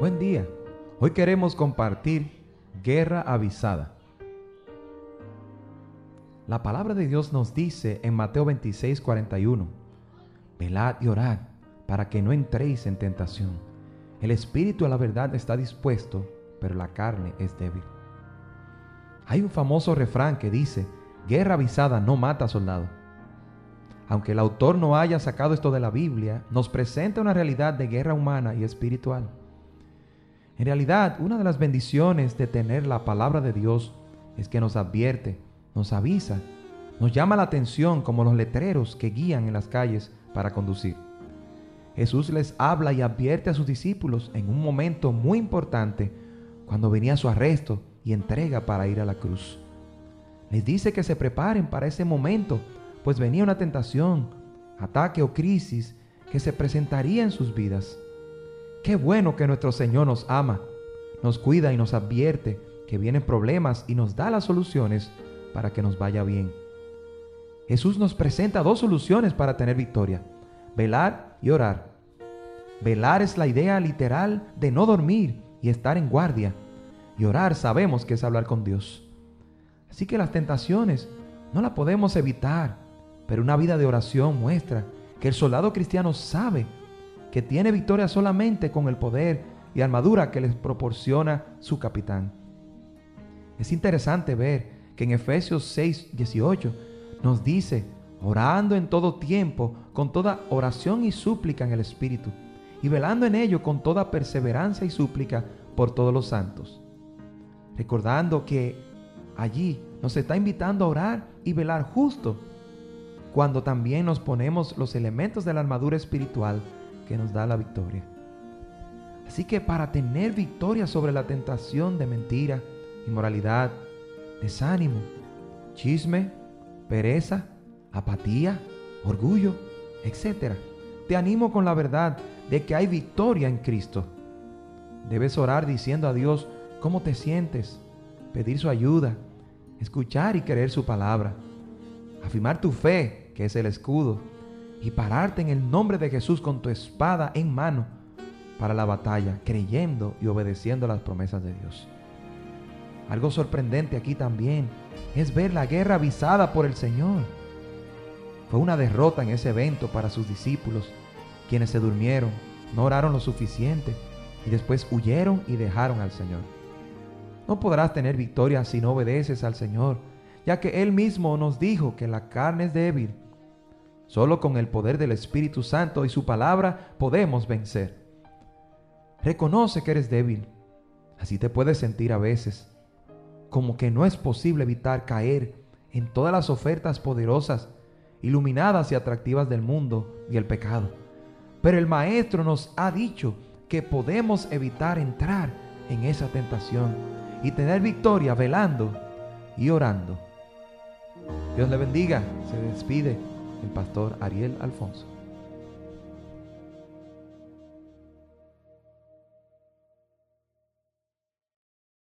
Buen día. Hoy queremos compartir guerra avisada. La palabra de Dios nos dice en Mateo 26, 41, velad y orad para que no entréis en tentación. El espíritu a la verdad está dispuesto, pero la carne es débil. Hay un famoso refrán que dice, guerra avisada no mata soldado. Aunque el autor no haya sacado esto de la Biblia, nos presenta una realidad de guerra humana y espiritual. En realidad, una de las bendiciones de tener la palabra de Dios es que nos advierte, nos avisa, nos llama la atención como los letreros que guían en las calles para conducir. Jesús les habla y advierte a sus discípulos en un momento muy importante cuando venía su arresto y entrega para ir a la cruz. Les dice que se preparen para ese momento, pues venía una tentación, ataque o crisis que se presentaría en sus vidas. Qué bueno que nuestro Señor nos ama, nos cuida y nos advierte que vienen problemas y nos da las soluciones para que nos vaya bien. Jesús nos presenta dos soluciones para tener victoria, velar y orar. Velar es la idea literal de no dormir y estar en guardia. Y orar sabemos que es hablar con Dios. Así que las tentaciones no las podemos evitar, pero una vida de oración muestra que el soldado cristiano sabe que tiene victoria solamente con el poder y armadura que les proporciona su capitán. Es interesante ver que en Efesios 6, 18 nos dice, orando en todo tiempo, con toda oración y súplica en el Espíritu, y velando en ello con toda perseverancia y súplica por todos los santos. Recordando que allí nos está invitando a orar y velar justo, cuando también nos ponemos los elementos de la armadura espiritual que nos da la victoria. Así que para tener victoria sobre la tentación de mentira, inmoralidad, desánimo, chisme, pereza, apatía, orgullo, etc., te animo con la verdad de que hay victoria en Cristo. Debes orar diciendo a Dios cómo te sientes, pedir su ayuda, escuchar y creer su palabra, afirmar tu fe, que es el escudo, y pararte en el nombre de Jesús con tu espada en mano para la batalla, creyendo y obedeciendo las promesas de Dios. Algo sorprendente aquí también es ver la guerra avisada por el Señor. Fue una derrota en ese evento para sus discípulos, quienes se durmieron, no oraron lo suficiente y después huyeron y dejaron al Señor. No podrás tener victoria si no obedeces al Señor, ya que Él mismo nos dijo que la carne es débil Solo con el poder del Espíritu Santo y su palabra podemos vencer. Reconoce que eres débil. Así te puedes sentir a veces. Como que no es posible evitar caer en todas las ofertas poderosas, iluminadas y atractivas del mundo y el pecado. Pero el Maestro nos ha dicho que podemos evitar entrar en esa tentación y tener victoria velando y orando. Dios le bendiga. Se despide el pastor Ariel Alfonso.